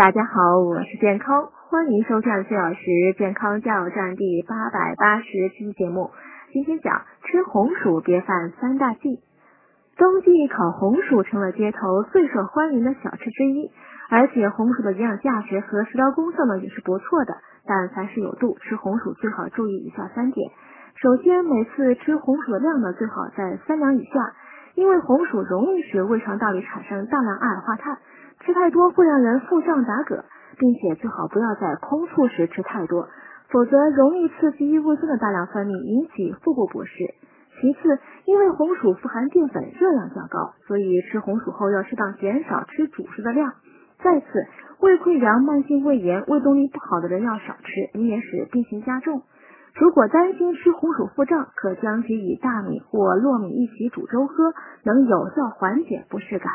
大家好，我是健康，欢迎收看四小时健康加油站第八百八十期节目。今天讲吃红薯别犯三大忌。冬季烤红薯成了街头最受欢迎的小吃之一，而且红薯的营养价值和食疗功效呢也是不错的。但凡事有度，吃红薯最好注意以下三点。首先，每次吃红薯的量呢最好在三两以下，因为红薯容易使胃肠道里产生大量二氧化碳。吃太多会让人腹胀打嗝，并且最好不要在空腹时吃太多，否则容易刺激胃酸的大量分泌，引起腹部不适。其次，因为红薯富含淀粉，热量较高，所以吃红薯后要适当减少吃主食的量。再次，胃溃疡、慢性胃炎、胃动力不好的人要少吃，以免使病情加重。如果担心吃红薯腹胀，可将其与大米或糯米一起煮粥喝，能有效缓解不适感。